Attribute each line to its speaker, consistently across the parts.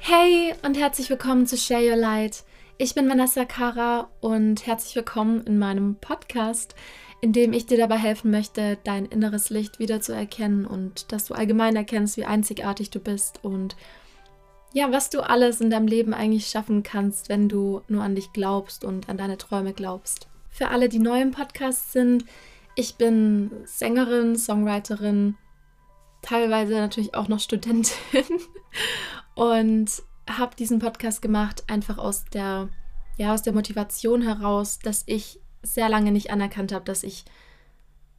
Speaker 1: Hey und herzlich willkommen zu Share Your Light. Ich bin Vanessa Kara und herzlich willkommen in meinem Podcast, in dem ich dir dabei helfen möchte, dein inneres Licht wieder zu erkennen und dass du allgemein erkennst, wie einzigartig du bist und ja, was du alles in deinem Leben eigentlich schaffen kannst, wenn du nur an dich glaubst und an deine Träume glaubst. Für alle, die neu im Podcast sind, ich bin Sängerin, Songwriterin, teilweise natürlich auch noch Studentin und habe diesen Podcast gemacht einfach aus der ja aus der Motivation heraus, dass ich sehr lange nicht anerkannt habe, dass ich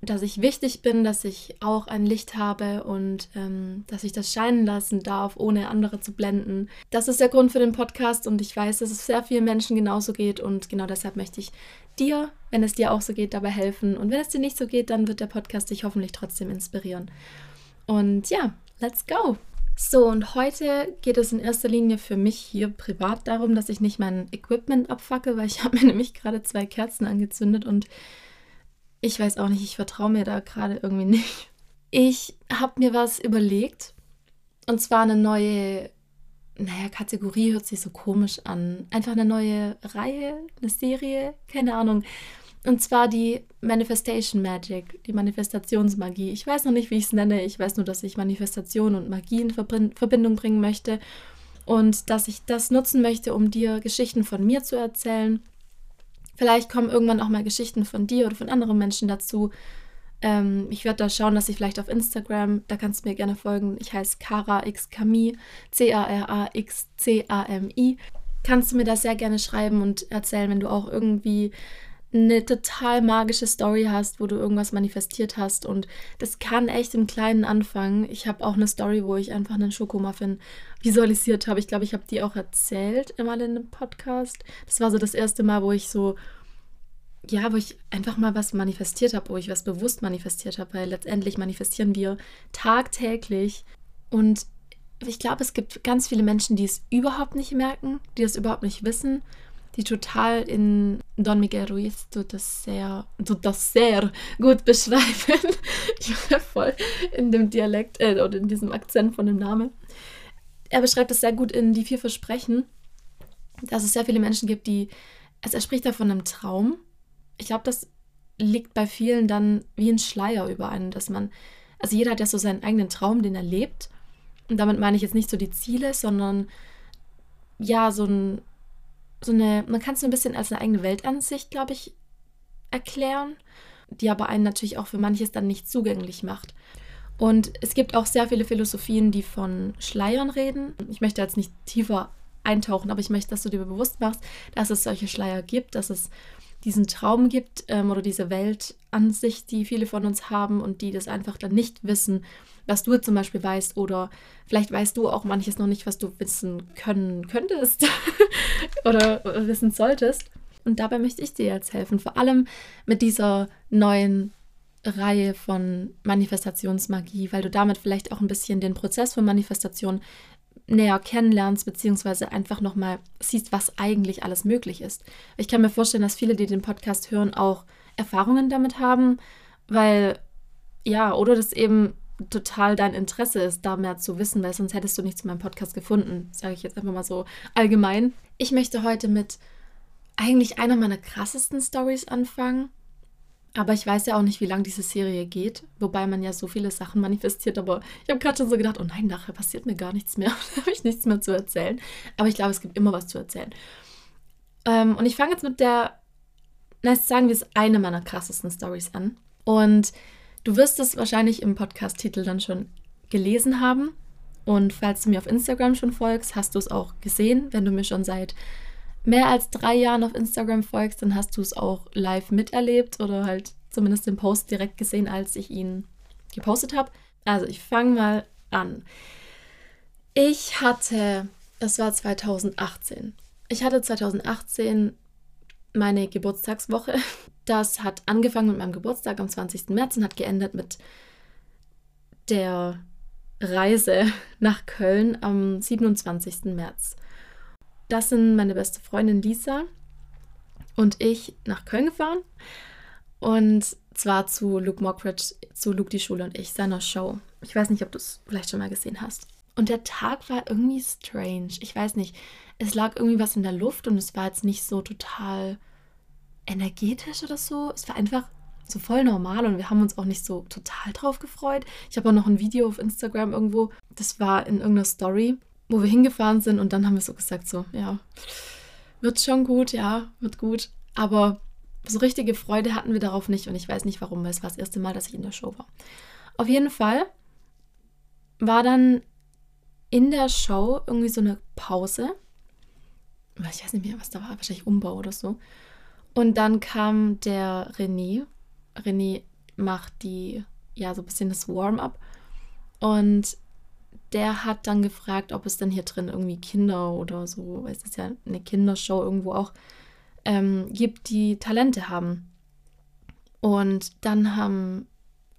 Speaker 1: dass ich wichtig bin, dass ich auch ein Licht habe und ähm, dass ich das scheinen lassen darf, ohne andere zu blenden. Das ist der Grund für den Podcast und ich weiß, dass es sehr vielen Menschen genauso geht und genau deshalb möchte ich dir, wenn es dir auch so geht, dabei helfen. Und wenn es dir nicht so geht, dann wird der Podcast dich hoffentlich trotzdem inspirieren. Und ja, let's go! So, und heute geht es in erster Linie für mich hier privat darum, dass ich nicht mein Equipment abfacke, weil ich habe mir nämlich gerade zwei Kerzen angezündet und ich weiß auch nicht, ich vertraue mir da gerade irgendwie nicht. Ich habe mir was überlegt und zwar eine neue, naja, Kategorie hört sich so komisch an. Einfach eine neue Reihe, eine Serie, keine Ahnung. Und zwar die Manifestation Magic, die Manifestationsmagie. Ich weiß noch nicht, wie ich es nenne. Ich weiß nur, dass ich Manifestation und Magie in Verbindung bringen möchte. Und dass ich das nutzen möchte, um dir Geschichten von mir zu erzählen. Vielleicht kommen irgendwann auch mal Geschichten von dir oder von anderen Menschen dazu. Ähm, ich werde da schauen, dass ich vielleicht auf Instagram, da kannst du mir gerne folgen. Ich heiße Kara X Kami, C-A-R-A-X-C-A-M-I. Kannst du mir das sehr gerne schreiben und erzählen, wenn du auch irgendwie eine total magische Story hast, wo du irgendwas manifestiert hast. Und das kann echt im Kleinen anfangen. Ich habe auch eine Story, wo ich einfach einen Schokomuffin visualisiert habe. Ich glaube, ich habe die auch erzählt einmal in einem Podcast. Das war so das erste Mal, wo ich so, ja, wo ich einfach mal was manifestiert habe, wo ich was bewusst manifestiert habe, weil letztendlich manifestieren wir tagtäglich. Und ich glaube, es gibt ganz viele Menschen, die es überhaupt nicht merken, die es überhaupt nicht wissen die total in Don Miguel Ruiz tut das sehr, tut das sehr gut beschreiben. ich war voll in dem Dialekt äh, oder in diesem Akzent von dem Namen. Er beschreibt es sehr gut in Die vier Versprechen, dass es sehr viele Menschen gibt, die, also er spricht da von einem Traum. Ich glaube, das liegt bei vielen dann wie ein Schleier über einen, dass man, also jeder hat ja so seinen eigenen Traum, den er lebt. Und damit meine ich jetzt nicht so die Ziele, sondern ja, so ein so eine, man kann es so ein bisschen als eine eigene Weltansicht, glaube ich, erklären, die aber einen natürlich auch für manches dann nicht zugänglich macht. Und es gibt auch sehr viele Philosophien, die von Schleiern reden. Ich möchte jetzt nicht tiefer eintauchen, aber ich möchte, dass du dir bewusst machst, dass es solche Schleier gibt, dass es diesen Traum gibt ähm, oder diese Weltansicht, die viele von uns haben und die das einfach dann nicht wissen, was du zum Beispiel weißt oder vielleicht weißt du auch manches noch nicht, was du wissen können könntest oder wissen solltest. Und dabei möchte ich dir jetzt helfen, vor allem mit dieser neuen Reihe von Manifestationsmagie, weil du damit vielleicht auch ein bisschen den Prozess von Manifestation näher kennenlernst, beziehungsweise einfach nochmal siehst, was eigentlich alles möglich ist. Ich kann mir vorstellen, dass viele, die den Podcast hören, auch Erfahrungen damit haben, weil, ja, oder das eben total dein Interesse ist, da mehr zu wissen, weil sonst hättest du nichts zu meinem Podcast gefunden, sage ich jetzt einfach mal so allgemein. Ich möchte heute mit eigentlich einer meiner krassesten Stories anfangen aber ich weiß ja auch nicht, wie lange diese Serie geht, wobei man ja so viele Sachen manifestiert. Aber ich habe gerade schon so gedacht, oh nein, nachher passiert mir gar nichts mehr. da habe ich nichts mehr zu erzählen. Aber ich glaube, es gibt immer was zu erzählen. Ähm, und ich fange jetzt mit der, na, sagen wir es, eine meiner krassesten Stories an. Und du wirst es wahrscheinlich im Podcast-Titel dann schon gelesen haben. Und falls du mir auf Instagram schon folgst, hast du es auch gesehen, wenn du mir schon seit mehr als drei Jahren auf Instagram folgst, dann hast du es auch live miterlebt oder halt zumindest den Post direkt gesehen, als ich ihn gepostet habe. Also ich fange mal an. Ich hatte, das war 2018. Ich hatte 2018 meine Geburtstagswoche. Das hat angefangen mit meinem Geburtstag am 20. März und hat geendet mit der Reise nach Köln am 27. März. Das sind meine beste Freundin Lisa und ich nach Köln gefahren. Und zwar zu Luke Mockridge, zu Luke die Schule und ich, seiner Show. Ich weiß nicht, ob du es vielleicht schon mal gesehen hast. Und der Tag war irgendwie strange. Ich weiß nicht. Es lag irgendwie was in der Luft und es war jetzt nicht so total energetisch oder so. Es war einfach so voll normal und wir haben uns auch nicht so total drauf gefreut. Ich habe auch noch ein Video auf Instagram irgendwo. Das war in irgendeiner Story, wo wir hingefahren sind und dann haben wir so gesagt, so, ja, wird schon gut, ja, wird gut. Aber so richtige Freude hatten wir darauf nicht und ich weiß nicht warum, weil es war das erste Mal, dass ich in der Show war. Auf jeden Fall war dann in der Show irgendwie so eine Pause. Ich weiß nicht mehr, was da war, wahrscheinlich Umbau oder so. Und dann kam der René. René macht die, ja, so ein bisschen das Warm-up. Und der hat dann gefragt, ob es denn hier drin irgendwie Kinder oder so, weil es ist ja eine Kindershow irgendwo auch, ähm, gibt, die Talente haben. Und dann haben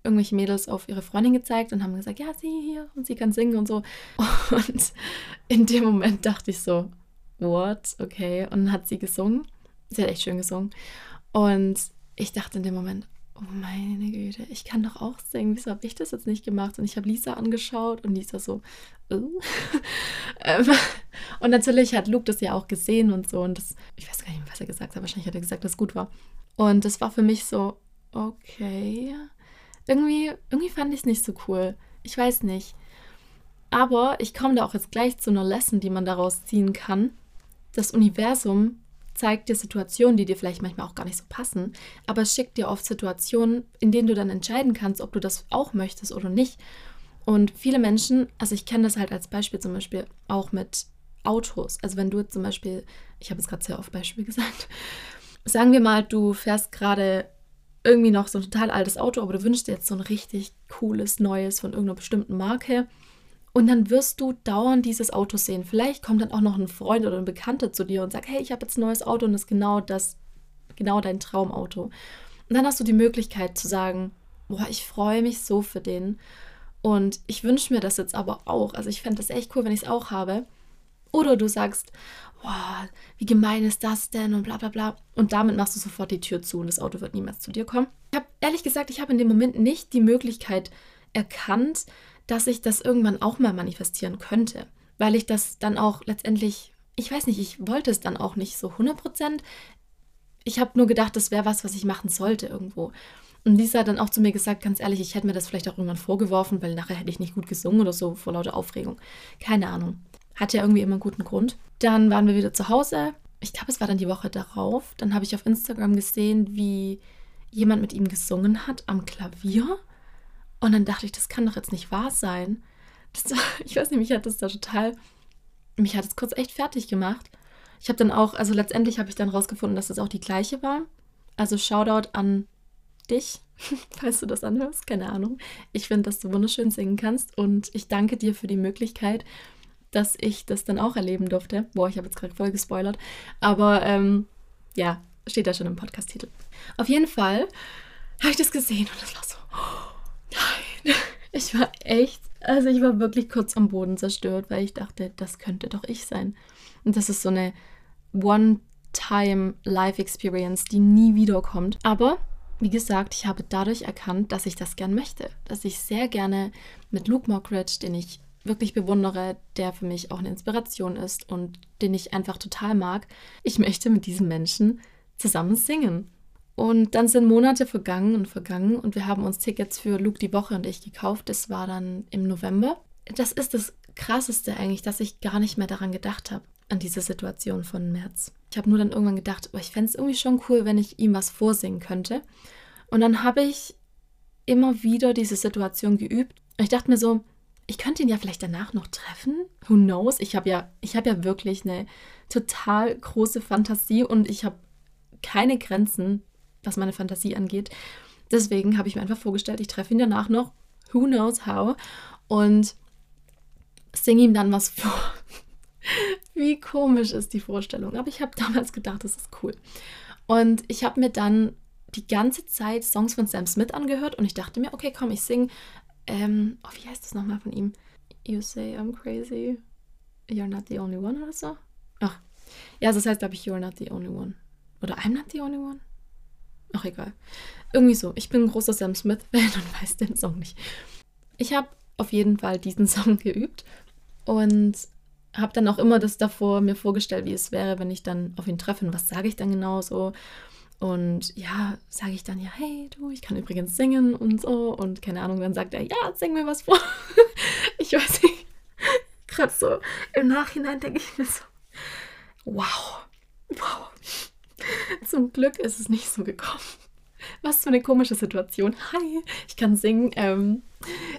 Speaker 1: irgendwelche Mädels auf ihre Freundin gezeigt und haben gesagt, ja, sie hier und sie kann singen und so. Und in dem Moment dachte ich so, what? Okay. Und dann hat sie gesungen. Sie hat echt schön gesungen. Und ich dachte in dem Moment, oh meine Güte, ich kann doch auch singen. Wieso habe ich das jetzt nicht gemacht? Und ich habe Lisa angeschaut und Lisa so, oh. und natürlich hat Luke das ja auch gesehen und so. Und das, ich weiß gar nicht, was er gesagt hat. Wahrscheinlich hat er gesagt, dass es gut war. Und das war für mich so, okay. Irgendwie, irgendwie fand ich es nicht so cool. Ich weiß nicht. Aber ich komme da auch jetzt gleich zu einer Lesson, die man daraus ziehen kann. Das Universum zeigt dir Situationen, die dir vielleicht manchmal auch gar nicht so passen, aber es schickt dir oft Situationen, in denen du dann entscheiden kannst, ob du das auch möchtest oder nicht. Und viele Menschen, also ich kenne das halt als Beispiel zum Beispiel auch mit Autos. Also wenn du zum Beispiel, ich habe es gerade sehr oft Beispiel gesagt, sagen wir mal, du fährst gerade irgendwie noch so ein total altes Auto, aber du wünschst dir jetzt so ein richtig cooles, neues von irgendeiner bestimmten Marke. Und dann wirst du dauernd dieses Auto sehen. Vielleicht kommt dann auch noch ein Freund oder ein Bekannter zu dir und sagt, hey, ich habe jetzt ein neues Auto und das ist genau das, genau dein Traumauto. Und dann hast du die Möglichkeit zu sagen, boah, ich freue mich so für den. Und ich wünsche mir das jetzt aber auch. Also ich fände das echt cool, wenn ich es auch habe. Oder du sagst, boah, wie gemein ist das denn und bla bla bla. Und damit machst du sofort die Tür zu und das Auto wird niemals zu dir kommen. Ich habe ehrlich gesagt, ich habe in dem Moment nicht die Möglichkeit erkannt, dass ich das irgendwann auch mal manifestieren könnte. Weil ich das dann auch letztendlich, ich weiß nicht, ich wollte es dann auch nicht so 100 Prozent. Ich habe nur gedacht, das wäre was, was ich machen sollte irgendwo. Und Lisa hat dann auch zu mir gesagt, ganz ehrlich, ich hätte mir das vielleicht auch irgendwann vorgeworfen, weil nachher hätte ich nicht gut gesungen oder so vor lauter Aufregung. Keine Ahnung. Hat ja irgendwie immer einen guten Grund. Dann waren wir wieder zu Hause. Ich glaube, es war dann die Woche darauf. Dann habe ich auf Instagram gesehen, wie jemand mit ihm gesungen hat am Klavier. Und dann dachte ich, das kann doch jetzt nicht wahr sein. Das, ich weiß nicht, mich hat das da total, mich hat es kurz echt fertig gemacht. Ich habe dann auch, also letztendlich habe ich dann rausgefunden, dass das auch die gleiche war. Also Shoutout an dich, falls du das anhörst, keine Ahnung. Ich finde, dass du wunderschön singen kannst und ich danke dir für die Möglichkeit, dass ich das dann auch erleben durfte. Boah, ich habe jetzt gerade voll gespoilert. Aber ähm, ja, steht da schon im Podcast-Titel. Auf jeden Fall habe ich das gesehen und das war so, oh, nein. Ich war echt, also ich war wirklich kurz am Boden zerstört, weil ich dachte, das könnte doch ich sein. Und das ist so eine One-Time-Life-Experience, die nie wiederkommt. Aber wie gesagt, ich habe dadurch erkannt, dass ich das gern möchte. Dass ich sehr gerne mit Luke Mockridge, den ich wirklich bewundere, der für mich auch eine Inspiration ist und den ich einfach total mag. Ich möchte mit diesem Menschen zusammen singen. Und dann sind Monate vergangen und vergangen und wir haben uns Tickets für Luke die Woche und ich gekauft. Das war dann im November. Das ist das Krasseste eigentlich, dass ich gar nicht mehr daran gedacht habe, an diese Situation von März. Ich habe nur dann irgendwann gedacht, oh, ich fände es irgendwie schon cool, wenn ich ihm was vorsingen könnte. Und dann habe ich immer wieder diese Situation geübt. Und ich dachte mir so, ich könnte ihn ja vielleicht danach noch treffen. Who knows? Ich habe ja, ich habe ja wirklich eine total große Fantasie und ich habe keine Grenzen, was meine Fantasie angeht. Deswegen habe ich mir einfach vorgestellt, ich treffe ihn danach noch. Who knows how? Und singe ihm dann was vor. Wie komisch ist die Vorstellung. Aber ich habe damals gedacht, das ist cool. Und ich habe mir dann die ganze Zeit Songs von Sam Smith angehört und ich dachte mir, okay, komm, ich singe ähm, oh, wie heißt das nochmal von ihm? You say I'm crazy, you're not the only one oder so? Ach, ja, das heißt, glaube ich, you're not the only one. Oder I'm not the only one? Ach, egal. Irgendwie so. Ich bin ein großer Sam Smith-Fan und weiß den Song nicht. Ich habe auf jeden Fall diesen Song geübt Und habe dann auch immer das davor mir vorgestellt, wie es wäre, wenn ich dann auf ihn treffe. Und was sage ich dann genau so? Und ja, sage ich dann ja, hey du, ich kann übrigens singen und so. Und keine Ahnung, dann sagt er, ja, sing mir was vor. ich weiß nicht, gerade so im Nachhinein denke ich mir so, wow, wow. Zum Glück ist es nicht so gekommen. Was für eine komische Situation. Hi, ich kann singen. Ähm,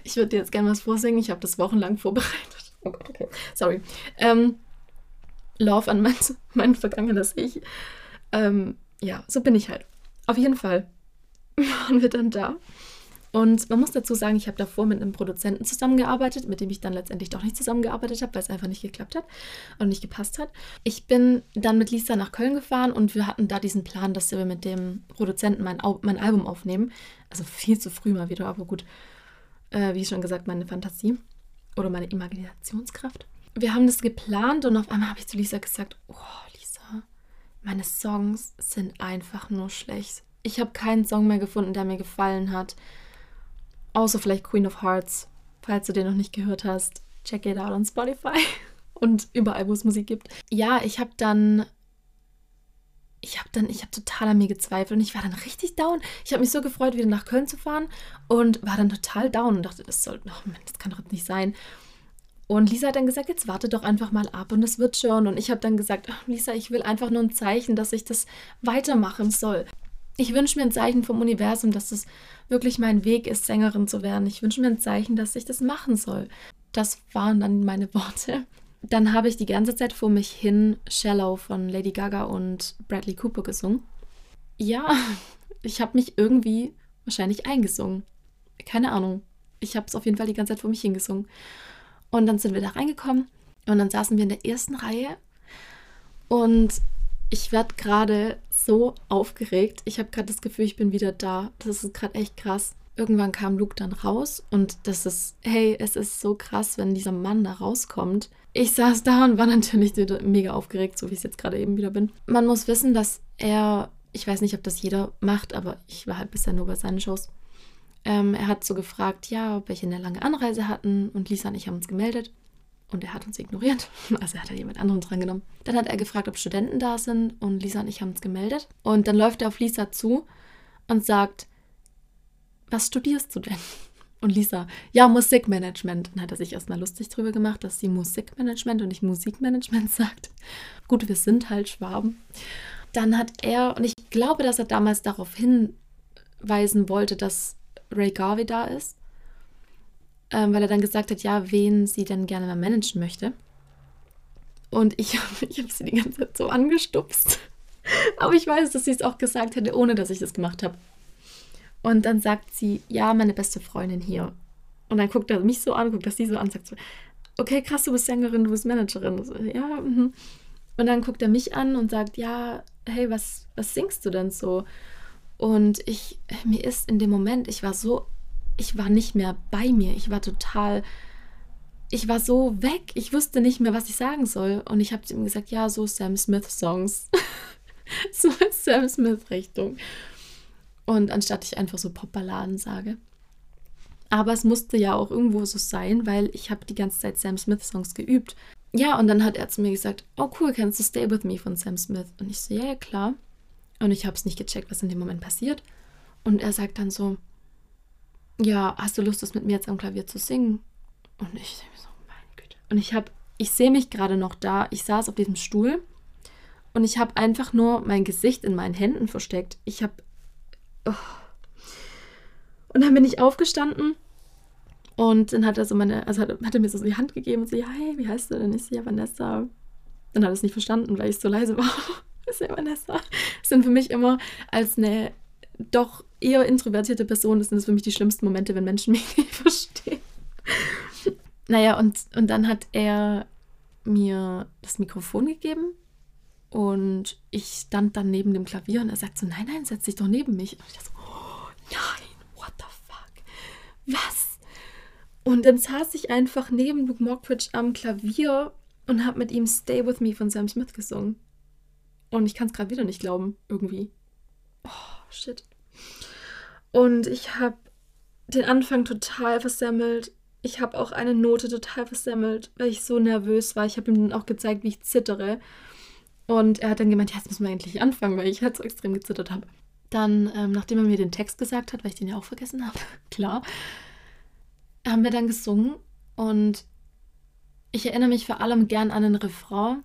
Speaker 1: ich würde dir jetzt gerne was vorsingen. Ich habe das wochenlang vorbereitet. Oh Gott, okay. Sorry. Ähm, Love an mein, mein vergangenes Ich. Ähm, ja, so bin ich halt. Auf jeden Fall waren wir dann da. Und man muss dazu sagen, ich habe davor mit einem Produzenten zusammengearbeitet, mit dem ich dann letztendlich doch nicht zusammengearbeitet habe, weil es einfach nicht geklappt hat und nicht gepasst hat. Ich bin dann mit Lisa nach Köln gefahren und wir hatten da diesen Plan, dass wir mit dem Produzenten mein, mein Album aufnehmen. Also viel zu früh mal wieder, aber gut. Äh, wie schon gesagt, meine Fantasie oder meine Imaginationskraft. Wir haben das geplant und auf einmal habe ich zu Lisa gesagt, oh Lisa, meine Songs sind einfach nur schlecht. Ich habe keinen Song mehr gefunden, der mir gefallen hat. Außer vielleicht Queen of Hearts. Falls du den noch nicht gehört hast, check it out on Spotify und überall, wo es Musik gibt. Ja, ich habe dann ich habe dann, ich habe total an mir gezweifelt und ich war dann richtig down. Ich habe mich so gefreut, wieder nach Köln zu fahren und war dann total down und dachte, das soll, oh Mann, das kann doch nicht sein. Und Lisa hat dann gesagt, jetzt warte doch einfach mal ab und es wird schon. Und ich habe dann gesagt, ach, Lisa, ich will einfach nur ein Zeichen, dass ich das weitermachen soll. Ich wünsche mir ein Zeichen vom Universum, dass es wirklich mein Weg ist, Sängerin zu werden. Ich wünsche mir ein Zeichen, dass ich das machen soll. Das waren dann meine Worte. Dann habe ich die ganze Zeit vor mich hin Shallow von Lady Gaga und Bradley Cooper gesungen. Ja, ich habe mich irgendwie wahrscheinlich eingesungen. Keine Ahnung. Ich habe es auf jeden Fall die ganze Zeit vor mich hingesungen. Und dann sind wir da reingekommen und dann saßen wir in der ersten Reihe und ich werde gerade so aufgeregt. Ich habe gerade das Gefühl, ich bin wieder da. Das ist gerade echt krass. Irgendwann kam Luke dann raus und das ist, hey, es ist so krass, wenn dieser Mann da rauskommt. Ich saß da und war natürlich mega aufgeregt, so wie ich es jetzt gerade eben wieder bin. Man muss wissen, dass er, ich weiß nicht, ob das jeder macht, aber ich war halt bisher nur bei seinen Shows. Ähm, er hat so gefragt, ja, ob welche eine lange Anreise hatten und Lisa und ich haben uns gemeldet. Und er hat uns ignoriert. Also er hat da jemand anderen drangenommen. Dann hat er gefragt, ob Studenten da sind und Lisa und ich haben uns gemeldet. Und dann läuft er auf Lisa zu und sagt, was studierst du denn? Und Lisa, ja, Musikmanagement. Dann hat er sich erstmal lustig drüber gemacht, dass sie Musikmanagement und nicht Musikmanagement sagt. Gut, wir sind halt Schwaben. Dann hat er, und ich glaube, dass er damals darauf hinweisen wollte, dass Ray Garvey da ist ähm, weil er dann gesagt hat, ja, wen sie denn gerne mal managen möchte. Und ich, ich habe sie die ganze Zeit so angestupst. Aber ich weiß, dass sie es auch gesagt hätte, ohne dass ich das gemacht habe. Und dann sagt sie, ja, meine beste Freundin hier. Und dann guckt er mich so an, guckt das sie so an, sagt so, okay, krass, du bist Sängerin, du bist Managerin. So, ja, mh. Und dann guckt er mich an und sagt, ja, hey, was, was singst du denn so? Und ich, mir ist in dem Moment, ich war so ich war nicht mehr bei mir. Ich war total, ich war so weg. Ich wusste nicht mehr, was ich sagen soll. Und ich habe ihm gesagt, ja, so Sam Smith Songs. so Sam Smith Richtung. Und anstatt ich einfach so Popballaden sage. Aber es musste ja auch irgendwo so sein, weil ich habe die ganze Zeit Sam Smith Songs geübt. Ja, und dann hat er zu mir gesagt, oh cool, kennst du Stay With Me von Sam Smith? Und ich so, ja, ja, klar. Und ich habe es nicht gecheckt, was in dem Moment passiert. Und er sagt dann so, ja, hast du Lust, das mit mir jetzt am Klavier zu singen? Und ich denke so, meine Güte. Und ich habe, ich sehe mich gerade noch da. Ich saß auf diesem Stuhl und ich habe einfach nur mein Gesicht in meinen Händen versteckt. Ich habe. Oh. Und dann bin ich aufgestanden und dann hat er so meine, also hat, hat er mir so die Hand gegeben und so, ja, hey, wie heißt du denn? Ich so, ja, Vanessa. Dann hat er es nicht verstanden, weil ich so leise war. ist ja Vanessa. Das sind für mich immer als eine doch eher introvertierte Person ist, sind das für mich die schlimmsten Momente, wenn Menschen mich nicht verstehen. naja, und, und dann hat er mir das Mikrofon gegeben und ich stand dann neben dem Klavier und er sagt so, nein, nein, setz dich doch neben mich. Und ich dachte so, oh, nein, what the fuck? Was? Und dann saß ich einfach neben Luke Mockridge am Klavier und habe mit ihm Stay With Me von Sam Smith gesungen. Und ich kann es gerade wieder nicht glauben, irgendwie. Oh, shit. Und ich habe den Anfang total versemmelt. ich habe auch eine Note total versemmelt, weil ich so nervös war. Ich habe ihm dann auch gezeigt, wie ich zittere. Und er hat dann gemeint, ja, jetzt müssen wir endlich anfangen, weil ich halt so extrem gezittert habe. Dann, ähm, nachdem er mir den Text gesagt hat, weil ich den ja auch vergessen habe, klar, haben wir dann gesungen. Und ich erinnere mich vor allem gern an den Refrain,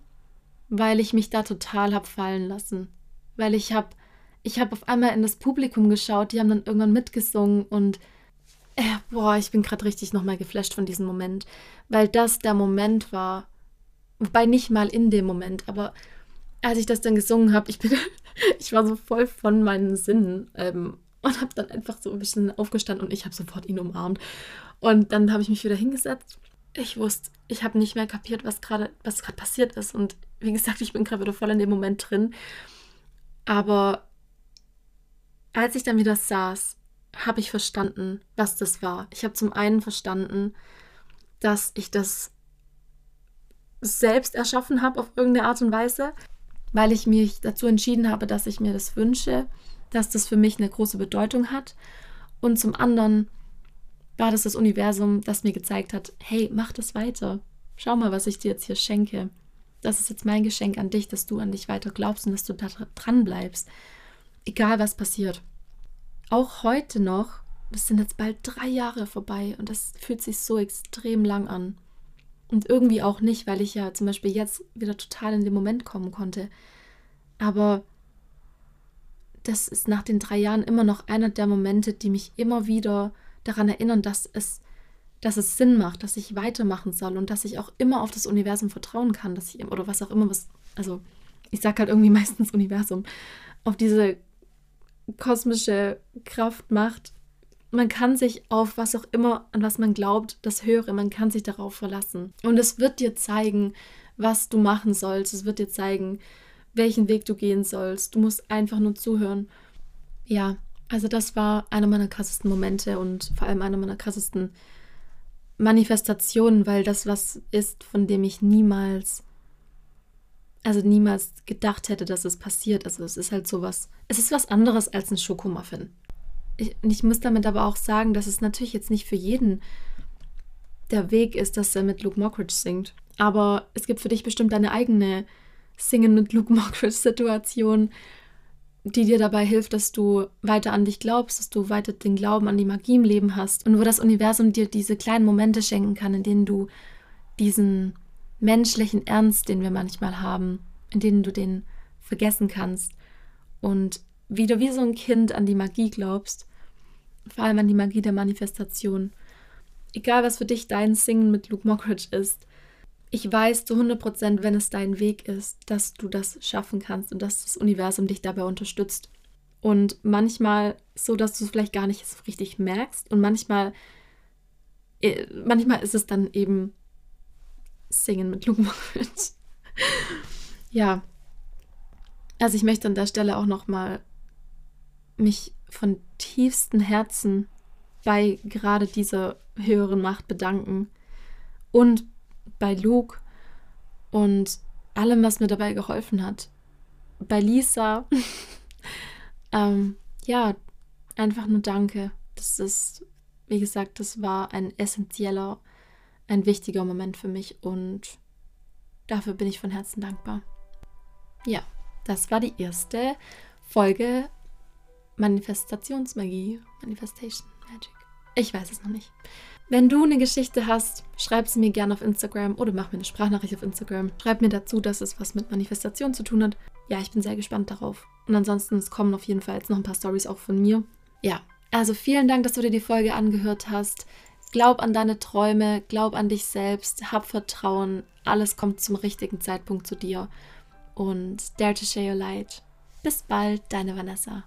Speaker 1: weil ich mich da total habe fallen lassen. Weil ich habe ich habe auf einmal in das Publikum geschaut, die haben dann irgendwann mitgesungen und äh, boah, ich bin gerade richtig nochmal geflasht von diesem Moment, weil das der Moment war, wobei nicht mal in dem Moment, aber als ich das dann gesungen habe, ich bin, ich war so voll von meinen Sinnen ähm, und habe dann einfach so ein bisschen aufgestanden und ich habe sofort ihn umarmt und dann habe ich mich wieder hingesetzt. Ich wusste, ich habe nicht mehr kapiert, was gerade was gerade passiert ist und wie gesagt, ich bin gerade wieder voll in dem Moment drin. Aber als ich dann wieder saß, habe ich verstanden, was das war. Ich habe zum einen verstanden, dass ich das selbst erschaffen habe auf irgendeine Art und Weise, weil ich mich dazu entschieden habe, dass ich mir das wünsche, dass das für mich eine große Bedeutung hat. Und zum anderen war das das Universum, das mir gezeigt hat, hey, mach das weiter. Schau mal, was ich dir jetzt hier schenke. Das ist jetzt mein Geschenk an dich, dass du an dich weiter glaubst und dass du da dran bleibst egal was passiert. Auch heute noch, das sind jetzt bald drei Jahre vorbei und das fühlt sich so extrem lang an. Und irgendwie auch nicht, weil ich ja zum Beispiel jetzt wieder total in den Moment kommen konnte. Aber das ist nach den drei Jahren immer noch einer der Momente, die mich immer wieder daran erinnern, dass es, dass es Sinn macht, dass ich weitermachen soll und dass ich auch immer auf das Universum vertrauen kann, dass ich, oder was auch immer, was, also ich sage halt irgendwie meistens Universum, auf diese kosmische Kraft macht. Man kann sich auf was auch immer, an was man glaubt, das höre, man kann sich darauf verlassen. Und es wird dir zeigen, was du machen sollst. Es wird dir zeigen, welchen Weg du gehen sollst. Du musst einfach nur zuhören. Ja, also das war einer meiner krassesten Momente und vor allem einer meiner krassesten Manifestationen, weil das was ist, von dem ich niemals also niemals gedacht hätte, dass es passiert. Also es ist halt sowas, es ist was anderes als ein Schokomuffin. Ich, ich muss damit aber auch sagen, dass es natürlich jetzt nicht für jeden der Weg ist, dass er mit Luke Mockridge singt. Aber es gibt für dich bestimmt deine eigene Singen mit Luke Mockridge Situation, die dir dabei hilft, dass du weiter an dich glaubst, dass du weiter den Glauben an die Magie im Leben hast und wo das Universum dir diese kleinen Momente schenken kann, in denen du diesen menschlichen Ernst, den wir manchmal haben, in denen du den vergessen kannst und wie du wie so ein Kind an die Magie glaubst, vor allem an die Magie der Manifestation. Egal, was für dich dein Singen mit Luke Mockridge ist, ich weiß zu 100%, wenn es dein Weg ist, dass du das schaffen kannst und dass das Universum dich dabei unterstützt. Und manchmal so, dass du es vielleicht gar nicht so richtig merkst und manchmal, äh, manchmal ist es dann eben Singen mit Luke Mockridge. ja. Also ich möchte an der Stelle auch nochmal mich von tiefstem Herzen bei gerade dieser höheren Macht bedanken und bei Luke und allem, was mir dabei geholfen hat. Bei Lisa, ähm, ja, einfach nur Danke. Das ist, wie gesagt, das war ein essentieller ein wichtiger Moment für mich und dafür bin ich von Herzen dankbar. Ja, das war die erste Folge Manifestationsmagie, Manifestation Magic. Ich weiß es noch nicht. Wenn du eine Geschichte hast, schreib sie mir gerne auf Instagram oder mach mir eine Sprachnachricht auf Instagram. Schreib mir dazu, dass es was mit Manifestation zu tun hat. Ja, ich bin sehr gespannt darauf. Und ansonsten, es kommen auf jeden Fall jetzt noch ein paar Stories auch von mir. Ja, also vielen Dank, dass du dir die Folge angehört hast. Glaub an deine Träume, glaub an dich selbst, hab Vertrauen, alles kommt zum richtigen Zeitpunkt zu dir. Und dare to share your light. Bis bald, deine Vanessa.